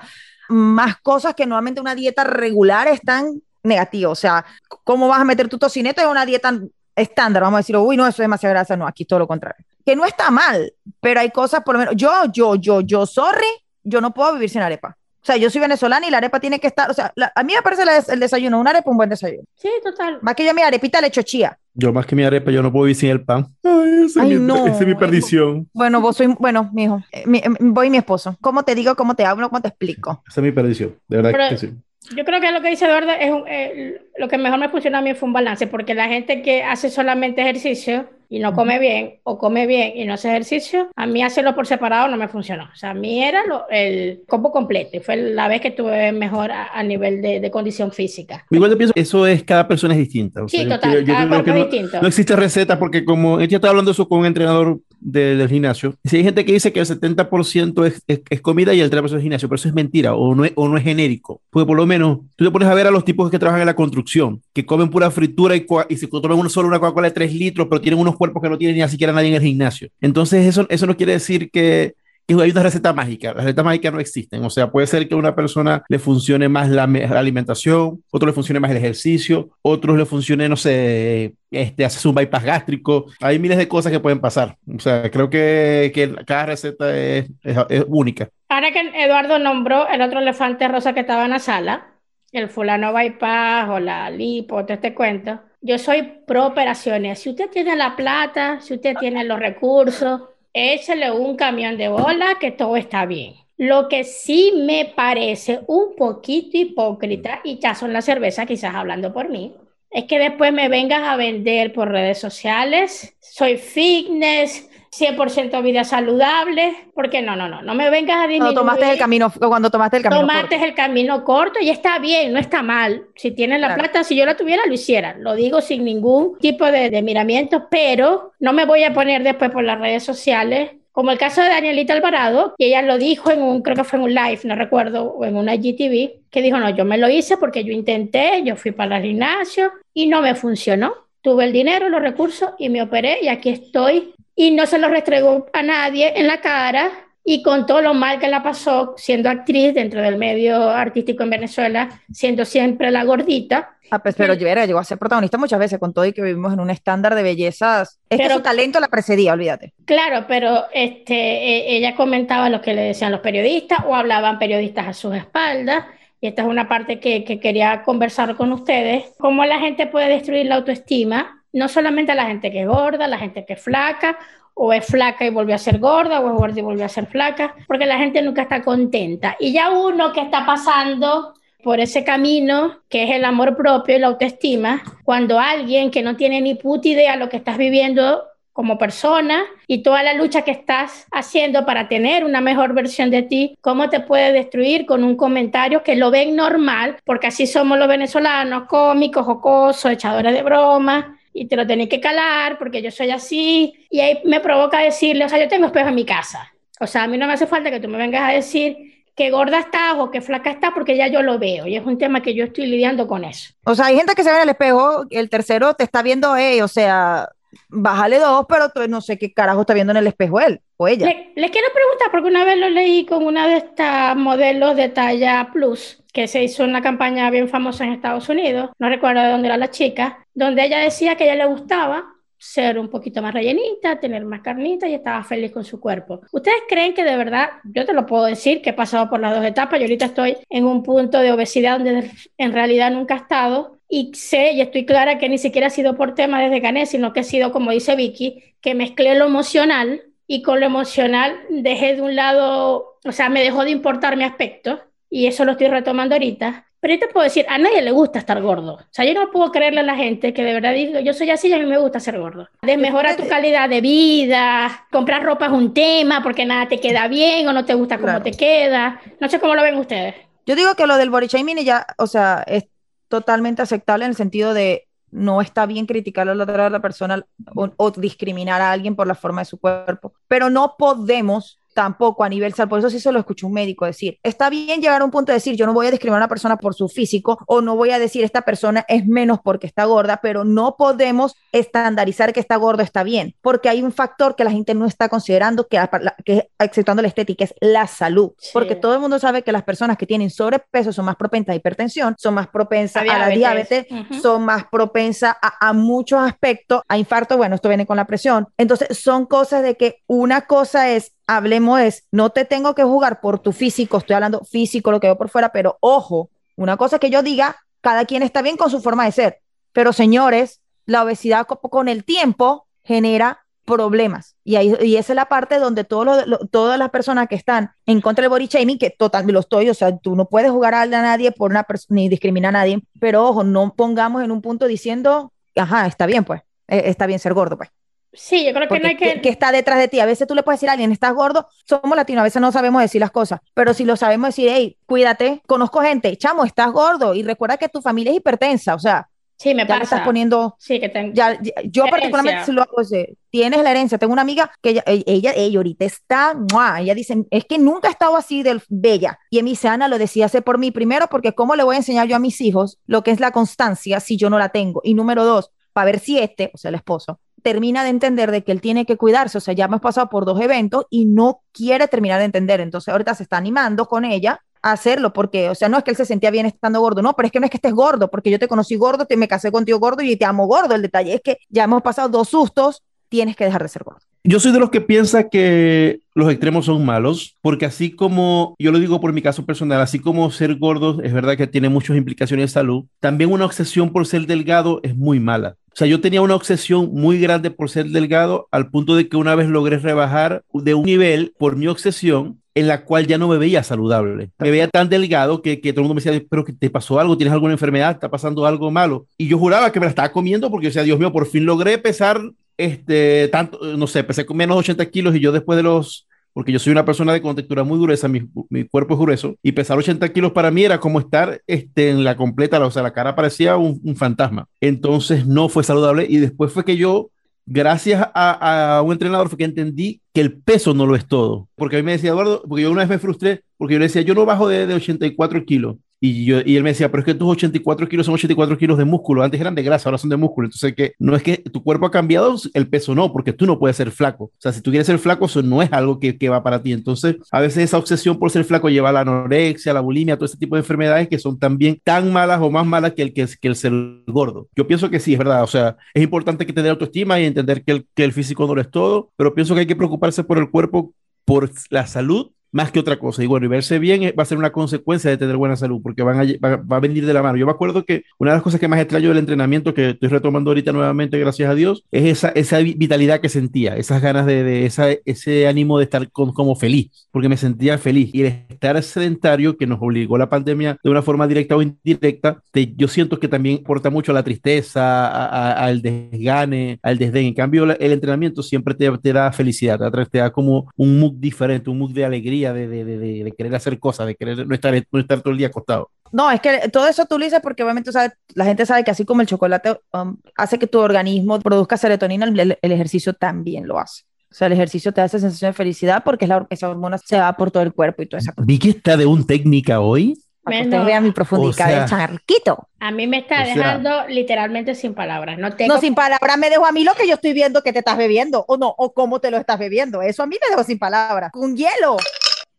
más cosas que normalmente una dieta regular están negativas. O sea, ¿cómo vas a meter tu tocineta en una dieta estándar? Vamos a decir, uy, no, eso es demasiada grasa. No, aquí todo lo contrario que no está mal, pero hay cosas, por lo menos, yo, yo, yo, yo, sorry, yo no puedo vivir sin arepa. O sea, yo soy venezolana y la arepa tiene que estar, o sea, la, a mí me parece la, el desayuno, una arepa un buen desayuno. Sí, total. Más que yo mi arepita le echo chía. Yo más que mi arepa, yo no puedo vivir sin el pan. Ay, esa, Ay, es, mi, no. esa es mi perdición. Bueno, vos soy, bueno, mi hijo, eh, mi, voy mi esposo. ¿Cómo te digo, cómo te hablo, cómo te explico? Esa es mi perdición, de verdad Pero, que sí. Yo creo que lo que dice Eduardo es un, eh, lo que mejor me funcionó a mí fue un balance, porque la gente que hace solamente ejercicio y no come bien, o come bien y no hace ejercicio, a mí hacerlo por separado no me funcionó. O sea, a mí era lo, el combo completo y fue la vez que tuve mejor a, a nivel de, de, condición física. Igual yo pienso que eso es, cada persona es distinta. O Sí, sea, total, yo- yo cada cuerpo es no, distinto. no existe receta porque como ella estaba hablando eso con un entrenador de- del gimnasio, si hay gente que dice que el 70% es, es, es comida y el 30% es gimnasio, pero eso es mentira o no es, o no es genérico. Porque por lo menos tú te pones a ver a los tipos que trabajan en la construcción, que comen pura fritura y, y se toman solo una Coca-Cola de 3 litros, pero tienen unos cuerpos que no tienen ni siquiera nadie en el gimnasio. Entonces eso, eso no quiere decir que que hay una receta mágica. Las recetas mágicas no existen. O sea, puede ser que a una persona le funcione más la, la alimentación, otro le funcione más el ejercicio, otros le funcione, no sé, este, haces un bypass gástrico. Hay miles de cosas que pueden pasar. O sea, creo que, que cada receta es, es, es única. Ahora que Eduardo nombró el otro elefante rosa que estaba en la sala, el fulano bypass o la lipo, todo este cuento, yo soy pro operaciones. Si usted tiene la plata, si usted tiene los recursos, échale un camión de bola que todo está bien. Lo que sí me parece un poquito hipócrita, y ya son la cerveza, quizás hablando por mí, es que después me vengas a vender por redes sociales, soy fitness, 100% vida saludable, porque no, no, no, no me vengas a Cuando disminuir. tomaste el camino, cuando tomaste el camino Tomaste corto. el camino corto y está bien, no está mal. Si tienes la Claro. plata, si yo la tuviera, lo hiciera. Lo digo sin ningún tipo de, de miramiento, pero no me voy a poner después por las redes sociales. Como el caso de Danielita Alvarado, que ella lo dijo en un, creo que fue en un live, no recuerdo, o en una IGTV, que dijo, no, yo me lo hice porque yo intenté, yo fui para el gimnasio y no me funcionó. Tuve el dinero, los recursos y me operé y aquí estoy. Y no se lo restregó a nadie en la cara y con todo lo mal que la pasó siendo actriz dentro del medio artístico en Venezuela, siendo siempre la gordita. Ah, pues, pero yo era, llegó a ser protagonista muchas veces con todo y que vivimos en un estándar de bellezas. Es que Pero- su talento la precedía, olvídate. Claro, pero este, e- ella comentaba lo que le decían los periodistas o hablaban periodistas a sus espaldas. Y esta es una parte que, que quería conversar con ustedes. Cómo la gente puede destruir la autoestima, no solamente a la gente que es gorda, la gente que es flaca, o es flaca y volvió a ser gorda, o es gorda y volvió a ser flaca, porque la gente nunca está contenta. Y ya uno que está pasando por ese camino que es el amor propio y la autoestima, cuando alguien que no tiene ni puta idea lo que estás viviendo como persona y toda la lucha que estás haciendo para tener una mejor versión de ti, cómo te puede destruir con un comentario que lo ven normal, porque así somos los venezolanos, cómicos, jocosos, echadores de bromas, y te lo tenés que calar porque yo soy así, y ahí me provoca decirle, o sea, yo tengo espejo en mi casa, o sea, a mí no me hace falta que tú me vengas a decir que gorda estás o que flaca estás porque ya yo lo veo, y es un tema que yo estoy lidiando con eso. O sea, hay gente que se ve en el espejo, el tercero te está viendo, hey, o sea, bájale dos, pero tú no sé qué carajo está viendo en el espejo él o ella. Le- les quiero preguntar, porque una vez lo leí con una de estas modelos de talla plus, que se hizo una campaña bien famosa en Estados Unidos, no recuerdo de dónde era la chica, donde ella decía que a ella le gustaba ser un poquito más rellenita, tener más carnita y estaba feliz con su cuerpo. ¿Ustedes creen que de verdad, yo te lo puedo decir, que he pasado por las dos etapas, yo ahorita estoy en un punto de obesidad donde en realidad nunca he estado y sé y estoy clara que ni siquiera ha sido por tema desde gané, sino que ha sido, como dice Vicky, que mezclé lo emocional y con lo emocional dejé de un lado, o sea, me dejó de importar mi aspecto y eso lo estoy retomando ahorita. Pero yo te puedo decir, a nadie le gusta estar gordo. O sea, yo no puedo creerle a la gente que de verdad digo, yo soy así y a mí me gusta ser gordo. Desmejora tu calidad de vida, comprar ropa es un tema porque nada te queda bien o no te gusta cómo te queda. No sé cómo lo ven ustedes. Yo digo que lo del body shaming ya, o sea, es totalmente aceptable en el sentido de no está bien criticar a la otra persona o, o, discriminar a alguien por la forma de su cuerpo, pero no podemos tampoco a nivel sal, por eso sí se lo escuché un médico decir, está bien llegar a un punto de decir, yo no voy a discriminar a una persona por su físico o no voy a decir esta persona es menos porque está gorda, pero no podemos estandarizar que está gordo está bien, porque hay un factor que la gente no está considerando que, la, que exceptuando la estética es la salud, sí. porque todo el mundo sabe que las personas que tienen sobrepeso son más propensas a hipertensión, son más propensas a, a la diabetes, uh -huh. son más propensas a, a muchos aspectos, a infarto, bueno, esto viene con la presión, entonces son cosas de que una cosa es hablemos es, no te tengo que jugar por tu físico, estoy hablando físico, lo que veo por fuera, pero ojo, una cosa que yo diga, cada quien está bien con su forma de ser, pero señores, la obesidad con el tiempo genera problemas. Y, ahí, y esa es la parte donde todo lo, lo, todas las personas que están en contra del body shaming, que totalmente lo estoy, o sea, tú no puedes jugar a nadie por una ni discriminar a nadie, pero ojo, no pongamos en un punto diciendo, ajá, está bien, pues, eh, está bien ser gordo, pues. Sí, yo creo que no hay que... que... está detrás de ti. A veces tú le puedes decir a alguien, estás gordo, somos latinos, a veces no sabemos decir las cosas, pero si lo sabemos decir, hey, cuídate, conozco gente, chamo, estás gordo y recuerda que tu familia es hipertensa, o sea, Sí, me ya pasa. le estás poniendo. Sí, que tengo. Ya, ya, yo particularmente si lo hago, tienes la herencia. Tengo una amiga que ella, ella, ella ahorita está, ¡mua! ella dice, es que nunca ha estado así de bella. Y mi Ana lo decía hacer por mí, primero, porque cómo le voy a enseñar yo a mis hijos lo que es la constancia si yo no la tengo. Y número dos, para ver si este, o sea, el esposo, termina de entender de que él tiene que cuidarse, o sea, ya hemos pasado por dos eventos y no quiere terminar de entender, entonces ahorita se está animando con ella a hacerlo, porque, o sea, no es que él se sentía bien estando gordo, no, pero es que no es que estés gordo, porque yo te conocí gordo, te, me casé contigo gordo y te amo gordo, el detalle es que ya hemos pasado dos sustos, tienes que dejar de ser gordo. Yo soy de los que piensa que los extremos son malos, porque así como, yo lo digo por mi caso personal, así como ser gordo es verdad que tiene muchas implicaciones de salud, también una obsesión por ser delgado es muy mala. O sea, yo tenía una obsesión muy grande por ser delgado al punto de que una vez logré rebajar de un nivel por mi obsesión en la cual ya no me veía saludable. Me veía tan delgado que, que todo el mundo me decía, pero que te pasó algo, tienes alguna enfermedad, está pasando algo malo. Y yo juraba que me la estaba comiendo porque, o sea, Dios mío, por fin logré pesar, este, tanto, no sé, pesé con menos 80 kilos y yo después de los porque yo soy una persona de contextura muy gruesa, mi, cuerpo es grueso, y pesar 80 kilos para mí era como estar este, en la completa, o sea, la cara parecía un, fantasma. Entonces no fue saludable y después fue que yo, gracias a, a, un entrenador, fue que entendí que el peso no lo es todo. Porque a mí me decía, Eduardo, porque yo una vez me frustré, porque yo le decía, yo no bajo de, de 84 kilos. Y, yo, y él me decía, pero es que tus 84 kilos son 84 kilos de músculo. Antes eran de grasa, ahora son de músculo. Entonces, que no es que tu cuerpo ha cambiado, el peso no, porque tú no puedes ser flaco. O sea, si tú quieres ser flaco, eso no es algo que, que va para ti. Entonces, a veces esa obsesión por ser flaco lleva a la anorexia, a la bulimia, todo ese tipo de enfermedades que son también tan malas o más malas que el, que, que el ser gordo. Yo pienso que sí, es verdad. O sea, es importante que tener autoestima y entender que el, que el físico no lo es todo, pero pienso que hay que preocuparse por el cuerpo, por la salud más que otra cosa. Y bueno, y verse bien va a ser una consecuencia de tener buena salud, porque van a, va, va, a venir de la mano. Yo me acuerdo que una de las cosas que más extraño del entrenamiento, que estoy retomando ahorita nuevamente, gracias a Dios, es esa, esa vitalidad que sentía, esas ganas de, de esa, ese ánimo de estar con, como feliz, porque me sentía feliz. Y el estar sedentario, que nos obligó la pandemia de una forma directa o indirecta, te, yo siento que también aporta mucho a la tristeza, a, a, al desgane, al desdén. En cambio, el entrenamiento siempre te, te da felicidad, te, te da como un mood diferente, un mood de alegría de, de, de, de, querer hacer cosas, de querer no estar, no estar todo el día acostado. No, es que todo eso tú lo dices porque obviamente sabes, la gente sabe que así como el chocolate um, hace que tu organismo produzca serotonina, el, el, ejercicio también lo hace. O sea, el ejercicio te da esa sensación de felicidad porque es la, esa hormona se va por todo el cuerpo y toda esa cosa. Vi que está de un técnica hoy. Para que usted vea mi profundidad o sea, de charquito. A mí me está dejando sea, literalmente sin palabras. No, tengo... no, sin palabras me dejo a mí lo que yo estoy viendo que te estás bebiendo, o no, o cómo te lo estás bebiendo. Eso a mí me dejo sin palabras. Con hielo.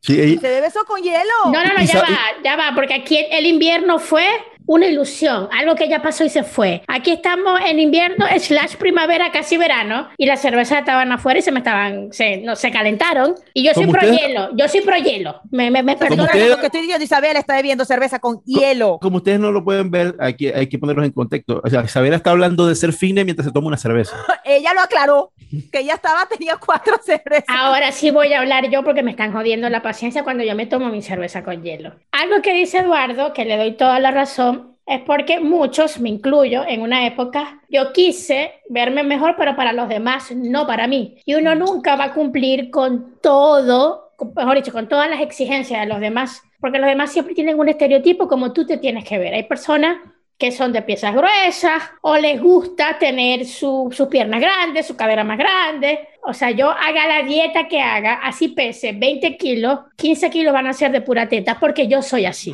Sí. ¿Se eso con hielo? No, no, no, ya va, ya va, porque aquí el invierno fue una ilusión, algo que ya pasó y se fue. Aquí estamos en invierno, slash primavera, casi verano, y las cervezas estaban afuera y se me estaban, se, no, se calentaron. Y yo soy pro hielo, yo soy pro hielo. Me, me, me perdona. Lo que estoy diciendo, Isabel está bebiendo cerveza con hielo. Como ustedes no lo pueden ver, hay que, hay que ponerlos en contexto. O sea, Isabel está hablando de ser fine mientras se toma una cerveza. ella lo aclaró, que ella estaba, tenía cuatro cervezas. Ahora sí voy a hablar yo porque me están jodiendo la paciencia cuando yo me tomo mi cerveza con hielo. Algo que dice Eduardo, que le doy toda la razón, es porque muchos, me incluyo, en una época yo quise verme mejor, pero para los demás, no para mí. Y uno nunca va a cumplir con todo, mejor dicho, con todas las exigencias de los demás, porque los demás siempre tienen un estereotipo como tú te tienes que ver. Hay personas que son de piezas gruesas o les gusta tener sus piernas grandes, su cadera más grande. O sea, yo haga la dieta que haga, así pese 20 kilos, 15 kilos van a ser de pura teta porque yo soy así.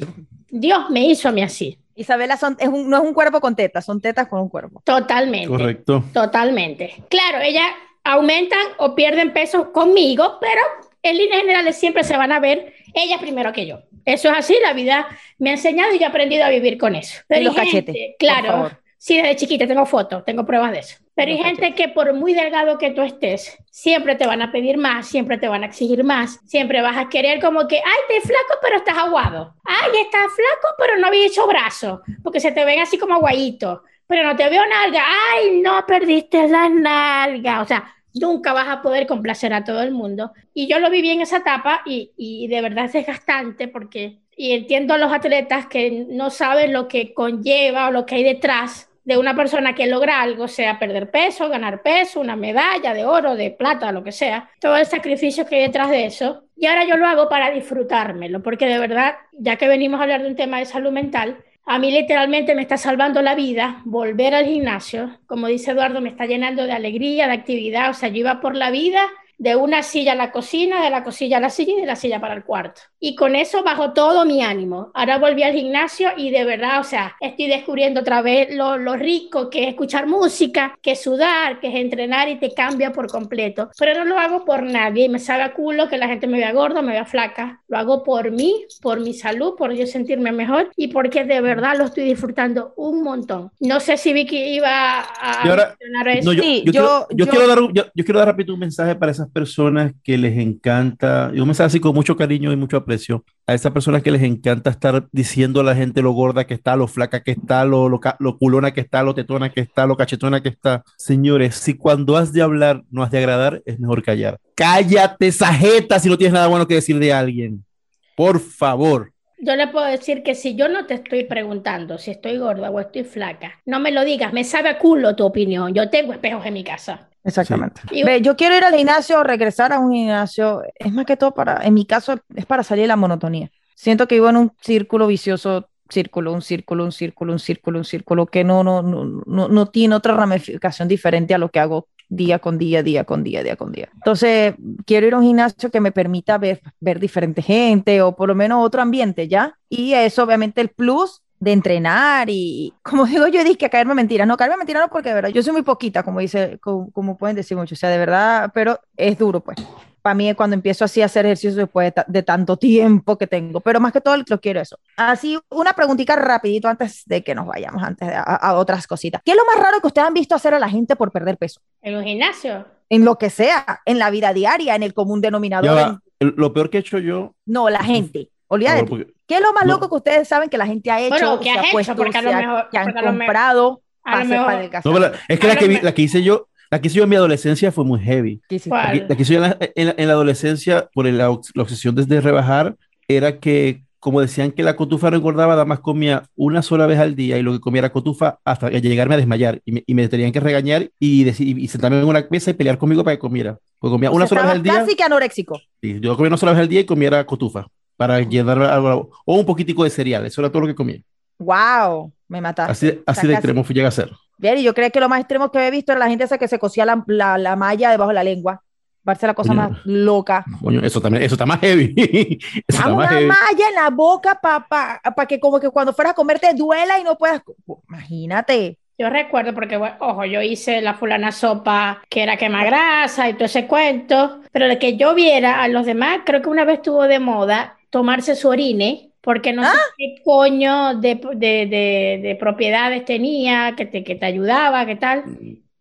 Dios me hizo a mí así. Isabela son, es no es un cuerpo con tetas, son tetas con un cuerpo. Totalmente. Correcto. Totalmente. Claro, ellas aumentan o pierden peso conmigo, pero en líneas generales siempre se van a ver ellas primero que yo. Eso es así, la vida me ha enseñado y yo he aprendido a vivir con eso. Pero y los cachetes. Claro. Sí, desde chiquita tengo fotos, tengo pruebas de eso. Pero hay gente que por muy delgado que tú estés, siempre te van a pedir más, siempre te van a exigir más, siempre vas a querer como que, ay, te flaco, pero estás aguado. Ay, estás flaco, pero no había hecho brazo, porque se te ven así como aguaditos. Pero no te veo nalga. Ay, no perdiste la nalga. O sea, nunca vas a poder complacer a todo el mundo. Y yo lo viví en esa etapa y, y de verdad es desgastante porque, y entiendo a los atletas que no saben lo que conlleva o lo que hay detrás de una persona que logra algo, sea perder peso, ganar peso, una medalla de oro, de plata, lo que sea, todo el sacrificio que hay detrás de eso. Y ahora yo lo hago para disfrutármelo, porque de verdad, ya que venimos a hablar de un tema de salud mental, a mí literalmente me está salvando la vida volver al gimnasio. Como dice Eduardo, me está llenando de alegría, de actividad. O sea, yo iba por la vida de una silla a la cocina, de la cocina a la silla y de la silla para el cuarto. Y con eso bajó todo mi ánimo. Ahora volví al gimnasio y de verdad, o sea, estoy descubriendo otra vez lo, lo rico que es escuchar música, que es sudar, que es entrenar y te cambia por completo. Pero no lo hago por nadie y me salga culo que la gente me vea gorda, me vea flaca. Lo hago por mí, por mi salud, por yo sentirme mejor y porque de verdad lo estoy disfrutando un montón. No sé si Vicky iba a mencionar eso. yo, sí, yo, yo, quiero dar, yo, quiero dar rápido un mensaje para esas personas que les encanta, yo me así con mucho cariño y mucho aprecio, a esas personas que les encanta estar diciendo a la gente lo gorda que está, lo flaca que está, lo, lo, lo culona que está, lo tetona que está, lo cachetona que está. Señores, si cuando has de hablar no has de agradar, es mejor callar. Cállate, sajeta, si no tienes nada bueno que decir de alguien. Por favor. Yo le puedo decir que si yo no te estoy preguntando si estoy gorda o estoy flaca, no me lo digas, me sabe a culo tu opinión. Yo tengo espejos en mi casa. Exactamente. Ve, yo quiero ir al gimnasio, regresar a un gimnasio, es más que todo para, en mi caso, es para salir de la monotonía. Siento que vivo en un círculo vicioso, círculo, un círculo, un círculo, un círculo, un círculo, que no, no, no, no, no tiene otra ramificación diferente a lo que hago día con día, día con día, día con día. Entonces, quiero ir a un gimnasio que me permita ver, ver diferente gente o por lo menos otro ambiente, ¿ya? Y eso, obviamente, el plus de entrenar y, como digo yo, dije que caerme mentiras. No, caerme mentiras no, porque de verdad, yo soy muy poquita, como dice, como, pueden decir muchos, o sea, de verdad, pero es duro, pues. Para mí, cuando empiezo así a hacer ejercicio después de, tanto tiempo que tengo, pero más que todo lo quiero eso. Así, una preguntita rapidito antes de que nos vayamos, antes de, a, otras cositas. ¿Qué es lo más raro que ustedes han visto hacer a la gente por perder peso? En un gimnasio. En lo que sea, en la vida diaria, en el común denominador. lo peor que he hecho yo. No, la gente. Olvídate. ¿Qué es lo más loco que ustedes saben que la gente ha hecho? Bueno, que, ha puesto, porque a lo mejor, que han comprado no, Es que la que, la que hice yo, la que hice yo en mi adolescencia fue muy heavy. La, la, que hice yo en la, en, la, adolescencia, por la, obsesión desde rebajar, era que, como decían que la cotufa no engordaba, nada más comía una sola vez al día y lo que comía era cotufa hasta llegarme a desmayar. Y me, y me tenían que regañar y, y, sentarme en una mesa y pelear conmigo para que comiera. Porque comía una sola vez al día. Casi que anoréxico. Sí, yo comía una sola vez al día y comiera cotufa para llenar algo, o un poquitico de cereal, eso era todo lo que comía. ¡Wow! Me mataste. Así, así de extremo fui llega a ser. Bien, y yo creo que lo más extremo que he visto era la gente esa que se cosía la, la, malla debajo de la lengua. Parece la cosa más loca. Coño, eso también, eso está más heavy. eso está una malla en la boca para pa, pa que como que cuando fueras a comer te duela y no puedas. Imagínate. Yo recuerdo porque, ojo, yo hice la fulana sopa que era quema grasa y todo ese cuento, pero de que yo viera a los demás, creo que una vez estuvo de moda tomarse su orine porque no sé ¿Ah? qué coño de, de- de- de propiedades tenía, que te, que te ayudaba, qué tal.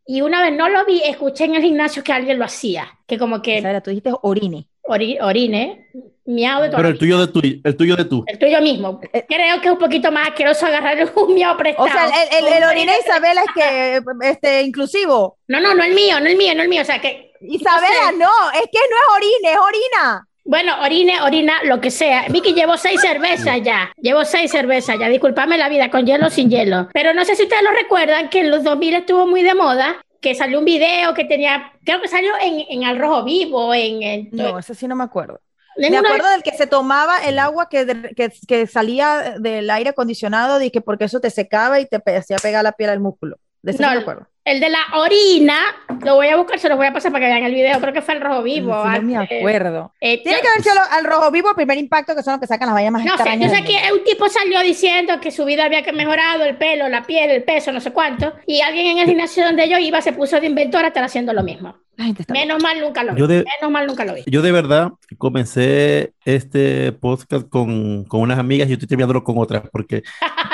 Y una vez no lo vi, escuché en el gimnasio que alguien lo hacía, que como que Isabela, tú dijiste orine. ori- orine, miau de toda Pero el tuyo de tu, el tuyo de tú. El tuyo mismo. Eh, Creo que es un poquito más asqueroso agarrar un miau prestado. O sea, el, el, el orine Isabela es que, este, inclusivo. No, no, no el mío, no el mío, no el mío. O sea, que. Isabela, no sé. no, es que no es orine, es orina. Bueno, orine, orina, lo que sea. Vicky, llevo seis cervezas ya. Llevo seis cervezas ya. Disculpame la vida, con hielo o sin hielo. Pero no sé si ustedes lo recuerdan, que en los 2000 estuvo muy de moda, que salió un video que tenía, creo que salió en, en Al Rojo Vivo, en... en- No, ese sí no me acuerdo. Me acuerdo del que se tomaba el agua que, de- que, que salía del aire acondicionado y que porque eso te secaba y te hacía pegar la piel al músculo. De ese No, sí me acuerdo. El de la orina, lo voy a buscar, se los voy a pasar para que vean el video. Creo que fue el Rojo Vivo. Sí, no me acuerdo. Eh, Tiene que haber sido al rojo vivo, primer impacto, que son los que sacan las vallas más No sé, yo sé que un tipo salió diciendo que su vida había mejorado, el pelo, la piel, el peso, no sé cuánto, y alguien en el gimnasio donde yo iba se puso de inventor a estar haciendo lo mismo. La gente está Menos mal nunca lo vi. Yo de- Menos mal nunca lo vi. Yo de verdad comencé este podcast con, con unas amigas y yo estoy terminándolo con otras porque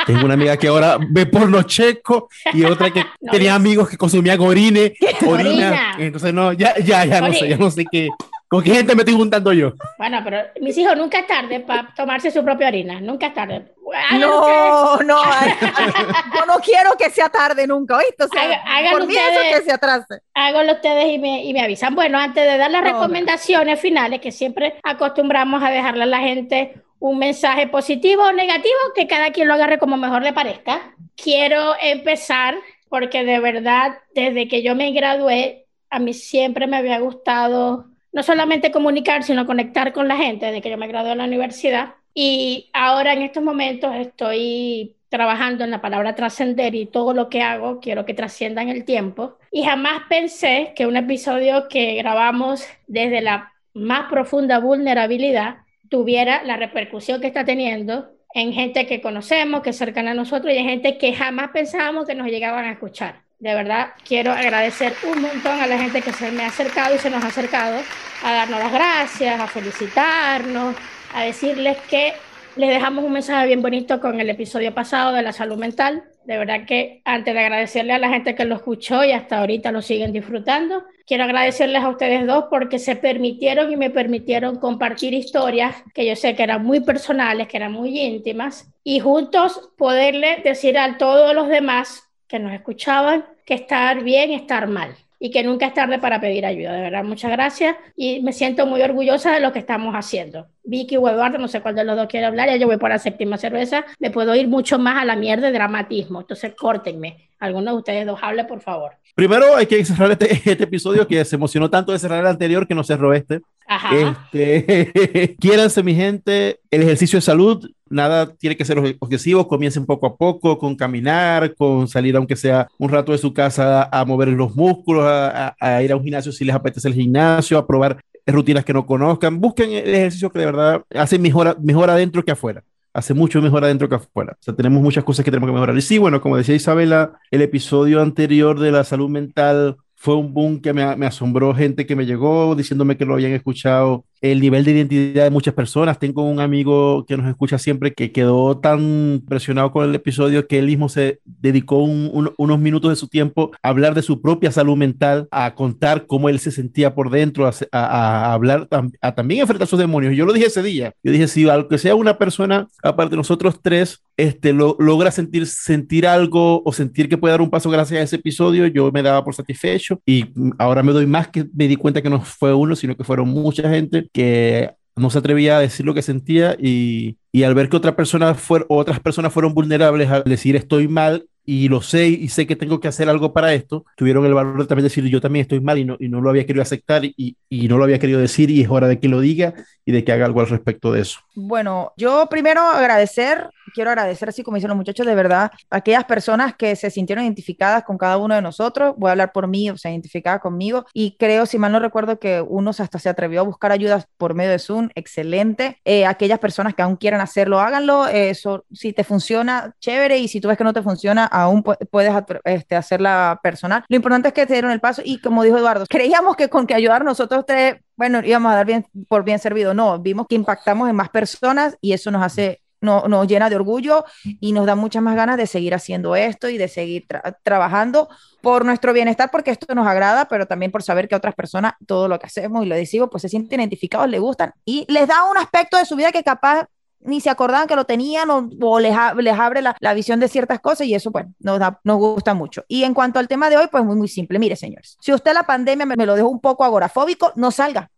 tengo una amiga que ahora ve porno checo y otra que No, tenía amigos que consumían orine, orina. Orina. Entonces no, ya, ya, ya no sé, ya no sé qué, con qué gente me estoy juntando yo. Bueno, pero mis hijos nunca es tarde para tomarse su propia orina. Nunca es tarde. Ustedes. No, no, ay, ay, yo no quiero que sea tarde nunca, ¿oíste? O sea, Haga- háganlo por mí ustedes. eso que se atrase. Háganlo ustedes y me, y me avisan. Bueno, antes de dar las No, recomendaciones finales, que siempre acostumbramos a dejarle a la gente un mensaje positivo o negativo, que cada quien lo agarre como mejor le parezca. Quiero empezar porque de verdad, desde que yo me gradué, a mí siempre me había gustado no solamente comunicar, sino conectar con la gente, desde que yo me gradué en la universidad. Y ahora en estos momentos estoy trabajando en la palabra trascender y todo lo que hago quiero que trascienda en el tiempo. Y jamás pensé que un episodio que grabamos desde la más profunda vulnerabilidad tuviera la repercusión que está teniendo en gente que conocemos, que es cercana a nosotros y en gente que jamás pensábamos que nos llegaban a escuchar. De verdad, quiero agradecer un montón a la gente que se me ha acercado y se nos ha acercado a darnos las gracias, a felicitarnos, a decirles que les dejamos un mensaje bien bonito con el episodio pasado de la salud mental. De verdad que antes de agradecerle a la gente que lo escuchó y hasta ahorita lo siguen disfrutando, quiero agradecerles a ustedes dos porque se permitieron y me permitieron compartir historias que yo sé que eran muy personales, que eran muy íntimas, y juntos poderle decir a todos los demás que nos escuchaban que estar bien, estar mal y que nunca es tarde para pedir ayuda. De verdad, muchas gracias y me siento muy orgullosa de lo que estamos haciendo. Vicky o Eduardo, no sé cuál de los dos quiere hablar, ya yo voy por la séptima cerveza, me puedo ir mucho más a la mierda de dramatismo, entonces córtenme. Alguno de ustedes dos hable, por favor. Primero hay que cerrar este, este episodio que se emocionó tanto de cerrar el anterior que no cerró este. Ajá. Este, quiéranse, mi gente. El ejercicio de salud, nada tiene que ser obsesivo. Comiencen poco a poco con caminar, con salir, aunque sea un rato de su casa, a mover los músculos, a, a- a ir a un gimnasio si les apetece el gimnasio, a probar rutinas que no conozcan. Busquen el ejercicio que de verdad hace mejor, mejor adentro que afuera. Hace mucho mejor adentro que afuera. O sea, tenemos muchas cosas que tenemos que mejorar. Y sí, bueno, como decía Isabela, el episodio anterior de la salud mental fue un boom que me, me asombró gente que me llegó diciéndome que lo habían escuchado. El nivel de identidad de muchas personas. Tengo un amigo que nos escucha siempre que quedó tan impresionado con el episodio que él mismo se dedicó un- un- unos minutos de su tiempo a hablar de su propia salud mental, a contar cómo él se sentía por dentro, a, se- a- a hablar, tam- a también enfrentar sus demonios. Yo lo dije ese día. Yo dije, si aunque sea una persona, aparte de nosotros tres, este, lo, logra sentir, sentir algo o sentir que puede dar un paso gracias a ese episodio, yo me daba por satisfecho y ahora me doy más que me di cuenta que no fue uno, sino que fueron mucha gente que no se atrevía a decir lo que sentía y, y al ver que otra persona fue, otras personas fueron vulnerables al decir estoy mal y lo sé y sé que tengo que hacer algo para esto, tuvieron el valor de también decir yo también estoy mal y no, y no lo había querido aceptar y, y no lo había querido decir y es hora de que lo diga y de que haga algo al respecto de eso. Bueno, yo primero agradecer, quiero agradecer, así como dicen los muchachos, de verdad, a aquellas personas que se sintieron identificadas con cada uno de nosotros. Voy a hablar por mí, o sea, identificadas conmigo. Y creo, si mal no recuerdo, que unos hasta se atrevió a buscar ayudas por medio de Zoom. Excelente. Eh, aquellas personas que aún quieran hacerlo, háganlo. Eh, si te funciona, chévere. Y si tú ves que no te funciona, aún pu- puedes este, hacerla personal. Lo importante es que te dieron el paso. Y como dijo Eduardo, creíamos que con que ayudar nosotros tres bueno, íbamos a dar bien por bien servido. No, vimos que impactamos en más personas y eso nos hace, no, nos llena de orgullo y nos da muchas más ganas de seguir haciendo esto y de seguir trabajando por nuestro bienestar, porque esto nos agrada, pero también por saber que otras personas todo lo que hacemos y lo decimos, pues se sienten identificados, les gustan y les da un aspecto de su vida que capaz ni se acordaban que lo tenían o, les, les, abre la, la, visión de ciertas cosas y eso, pues, nos, da, nos gusta mucho. Y en cuanto al tema de hoy, pues muy, muy simple. Mire, señores, si usted la pandemia me, me lo dejó un poco agorafóbico, no salga.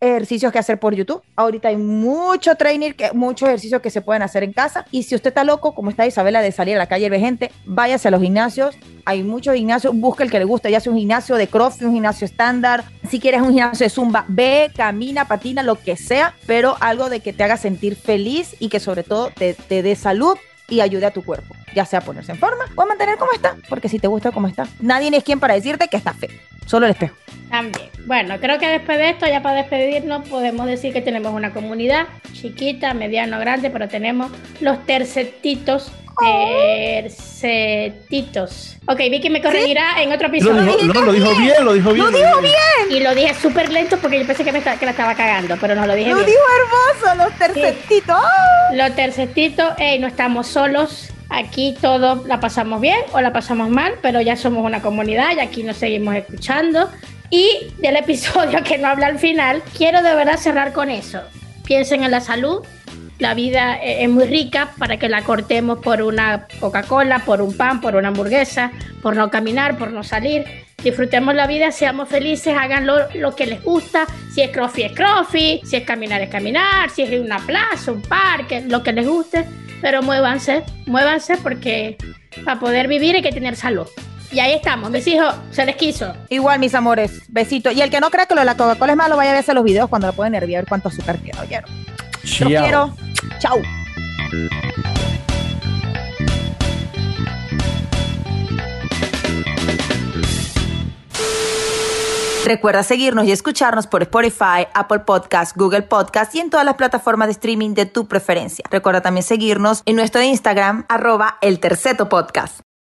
Ejercicios que hacer por YouTube. Ahorita hay mucho training, que, muchos ejercicios que se pueden hacer en casa. Y si usted está loco, como está Isabela, de salir a la calle y ver gente, váyase a los gimnasios. Hay muchos gimnasios, busque el que le guste, ya sea un gimnasio de crossfit, un gimnasio estándar. Si quieres un gimnasio de zumba, ve, camina, patina, lo que sea, pero algo de que te haga sentir feliz y que sobre todo te, te dé salud y ayude a tu cuerpo, ya sea ponerse en forma o mantener como está, porque si te gusta como está, nadie es quien para decirte que está feo, solo el espejo. También. Bueno, creo que después de esto, ya para despedirnos, podemos decir que tenemos una comunidad chiquita, mediano, grande, pero tenemos los tercetitos. Tercetitos. Ok, Vicky me corregirá en otro episodio. Lo dijo, no, lo dijo bien, lo dijo bien. Lo dijo bien. Y lo dije súper lento porque yo pensé que, me que la estaba cagando, pero no lo dije lo bien. Lo dijo hermoso, los tercetitos. Los tercetitos, hey, no estamos solos. Aquí todos la pasamos bien o la pasamos mal, pero ya somos una comunidad y aquí nos seguimos escuchando. Y del episodio que no habla al final, quiero de verdad cerrar con eso. Piensen en la salud. La vida e-, es muy rica para que la cortemos por una Coca-Cola, por un pan, por una hamburguesa, por no caminar, por no salir. Disfrutemos la vida, seamos felices, hagan lo, que les gusta. Si es crossfit, es crossfit. Si es caminar, es caminar. Si es una plaza, un parque, lo que les guste. Pero muévanse, muévanse porque para poder vivir hay que tener salud. Y ahí estamos, mis hijos, se les quiso. Igual, mis amores, besitos. Y el que no cree que lo de la Coca-Cola es malo, vaya a verse los videos cuando lo pueden hervir a ver cuánto azúcar tiene. ¿Oyeron? Los quiero. Chao. Recuerda seguirnos y escucharnos por Spotify, Apple Podcast, Google Podcast y en todas las plataformas de streaming de tu preferencia. Recuerda también seguirnos en nuestro Instagram, arroba el terceto podcast.